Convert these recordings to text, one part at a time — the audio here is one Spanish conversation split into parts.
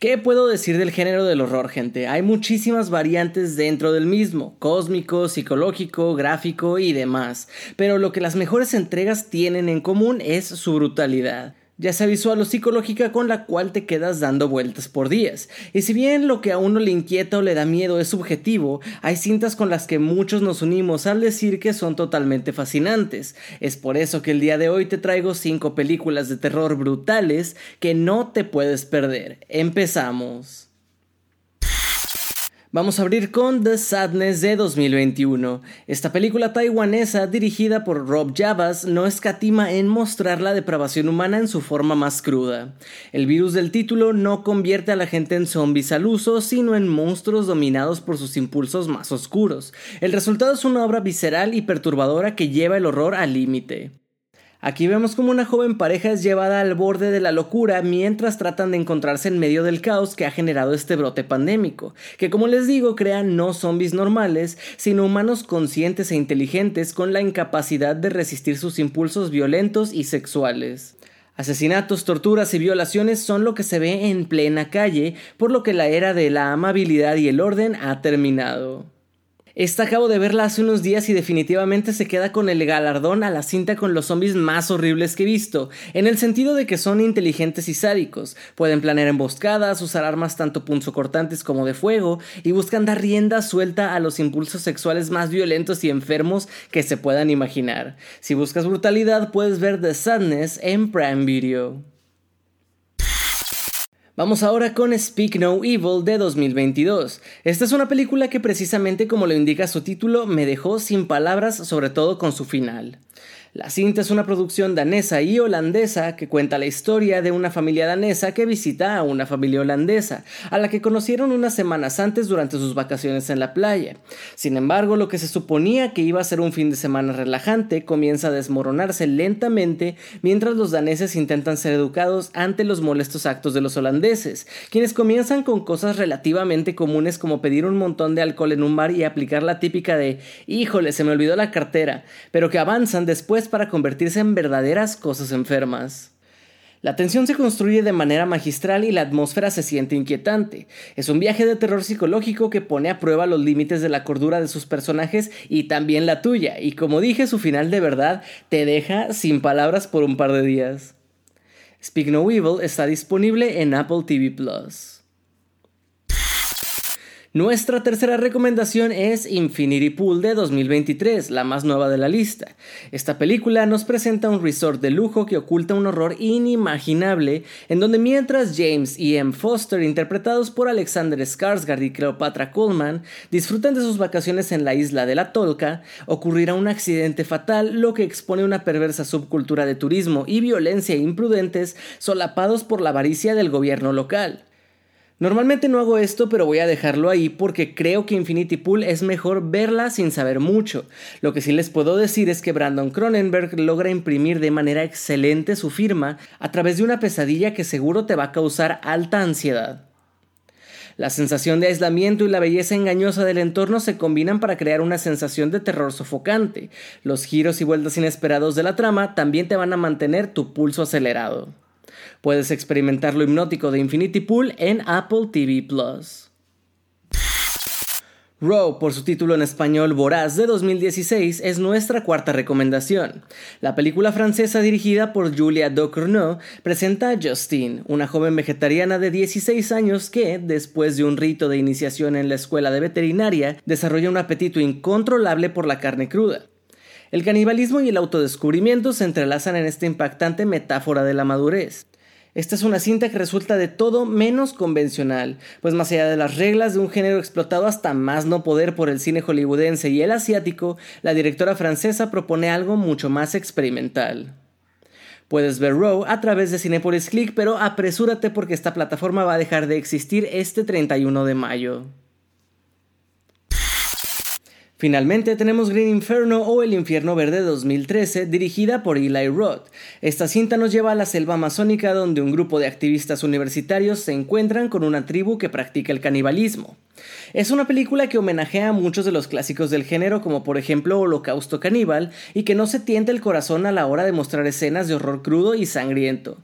¿Qué puedo decir del género del horror, gente? Hay muchísimas variantes dentro del mismo, cósmico, psicológico, gráfico y demás, pero lo que las mejores entregas tienen en común es su brutalidad ya sea visual o psicológica con la cual te quedas dando vueltas por días. Y si bien lo que a uno le inquieta o le da miedo es subjetivo, hay cintas con las que muchos nos unimos al decir que son totalmente fascinantes. Es por eso que el día de hoy te traigo 5 películas de terror brutales que no te puedes perder. Empezamos. Vamos a abrir con The Sadness de 2021. Esta película taiwanesa dirigida por Rob Javas no escatima en mostrar la depravación humana en su forma más cruda. El virus del título no convierte a la gente en zombies al uso, sino en monstruos dominados por sus impulsos más oscuros. El resultado es una obra visceral y perturbadora que lleva el horror al límite. Aquí vemos como una joven pareja es llevada al borde de la locura mientras tratan de encontrarse en medio del caos que ha generado este brote pandémico, que como les digo crea no zombies normales, sino humanos conscientes e inteligentes con la incapacidad de resistir sus impulsos violentos y sexuales. Asesinatos, torturas y violaciones son lo que se ve en plena calle, por lo que la era de la amabilidad y el orden ha terminado. Esta acabo de verla hace unos días y definitivamente se queda con el galardón a la cinta con los zombies más horribles que he visto, en el sentido de que son inteligentes y sádicos, pueden planear emboscadas, usar armas tanto punzocortantes como de fuego, y buscan dar rienda suelta a los impulsos sexuales más violentos y enfermos que se puedan imaginar. Si buscas brutalidad puedes ver The Sadness en Prime Video. Vamos ahora con Speak No Evil de 2022. Esta es una película que precisamente como lo indica su título me dejó sin palabras sobre todo con su final. La cinta es una producción danesa y holandesa que cuenta la historia de una familia danesa que visita a una familia holandesa, a la que conocieron unas semanas antes durante sus vacaciones en la playa. Sin embargo, lo que se suponía que iba a ser un fin de semana relajante comienza a desmoronarse lentamente mientras los daneses intentan ser educados ante los molestos actos de los holandeses, quienes comienzan con cosas relativamente comunes como pedir un montón de alcohol en un bar y aplicar la típica de híjole, se me olvidó la cartera, pero que avanzan después para convertirse en verdaderas cosas enfermas. La tensión se construye de manera magistral y la atmósfera se siente inquietante. Es un viaje de terror psicológico que pone a prueba los límites de la cordura de sus personajes y también la tuya, y como dije, su final de verdad te deja sin palabras por un par de días. Speak No Evil está disponible en Apple TV Plus. Nuestra tercera recomendación es Infinity Pool de 2023, la más nueva de la lista. Esta película nos presenta un resort de lujo que oculta un horror inimaginable, en donde mientras James y M. Foster, interpretados por Alexander Skarsgård y Cleopatra Coleman, disfrutan de sus vacaciones en la isla de la Tolca, ocurrirá un accidente fatal, lo que expone una perversa subcultura de turismo y violencia imprudentes solapados por la avaricia del gobierno local. Normalmente no hago esto, pero voy a dejarlo ahí porque creo que Infinity Pool es mejor verla sin saber mucho. Lo que sí les puedo decir es que Brandon Cronenberg logra imprimir de manera excelente su firma a través de una pesadilla que seguro te va a causar alta ansiedad. La sensación de aislamiento y la belleza engañosa del entorno se combinan para crear una sensación de terror sofocante. Los giros y vueltas inesperados de la trama también te van a mantener tu pulso acelerado. Puedes experimentar lo hipnótico de Infinity Pool en Apple TV Plus. Row, por su título en español Voraz de 2016, es nuestra cuarta recomendación. La película francesa dirigida por Julia Ducournau presenta a Justine, una joven vegetariana de 16 años que, después de un rito de iniciación en la escuela de veterinaria, desarrolla un apetito incontrolable por la carne cruda. El canibalismo y el autodescubrimiento se entrelazan en esta impactante metáfora de la madurez. Esta es una cinta que resulta de todo menos convencional, pues más allá de las reglas de un género explotado hasta más no poder por el cine hollywoodense y el asiático, la directora francesa propone algo mucho más experimental. Puedes ver Row a través de Cinepolis Click, pero apresúrate porque esta plataforma va a dejar de existir este 31 de mayo. Finalmente tenemos Green Inferno o El Infierno Verde 2013, dirigida por Eli Roth. Esta cinta nos lleva a la selva amazónica donde un grupo de activistas universitarios se encuentran con una tribu que practica el canibalismo. Es una película que homenajea a muchos de los clásicos del género como por ejemplo Holocausto Caníbal y que no se tiente el corazón a la hora de mostrar escenas de horror crudo y sangriento.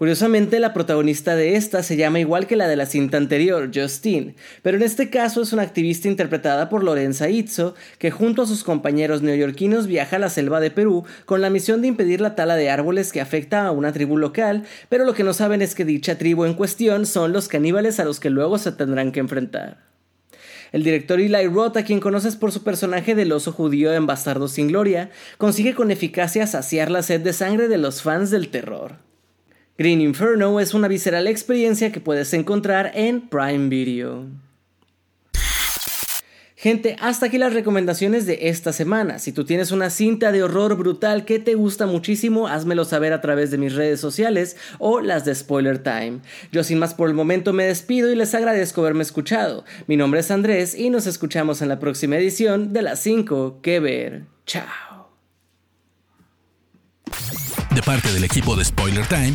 Curiosamente, la protagonista de esta se llama igual que la de la cinta anterior, Justine, pero en este caso es una activista interpretada por Lorenza Izzo, que junto a sus compañeros neoyorquinos viaja a la selva de Perú con la misión de impedir la tala de árboles que afecta a una tribu local, pero lo que no saben es que dicha tribu en cuestión son los caníbales a los que luego se tendrán que enfrentar. El director Eli Roth, a quien conoces por su personaje del oso judío en Bastardo sin Gloria, consigue con eficacia saciar la sed de sangre de los fans del terror. Green Inferno es una visceral experiencia que puedes encontrar en Prime Video. Gente, hasta aquí las recomendaciones de esta semana. Si tú tienes una cinta de horror brutal que te gusta muchísimo, házmelo saber a través de mis redes sociales o las de Spoiler Time. Yo sin más por el momento me despido y les agradezco haberme escuchado. Mi nombre es Andrés y nos escuchamos en la próxima edición de las 5 que ver. Chao. De parte del equipo de Spoiler Time,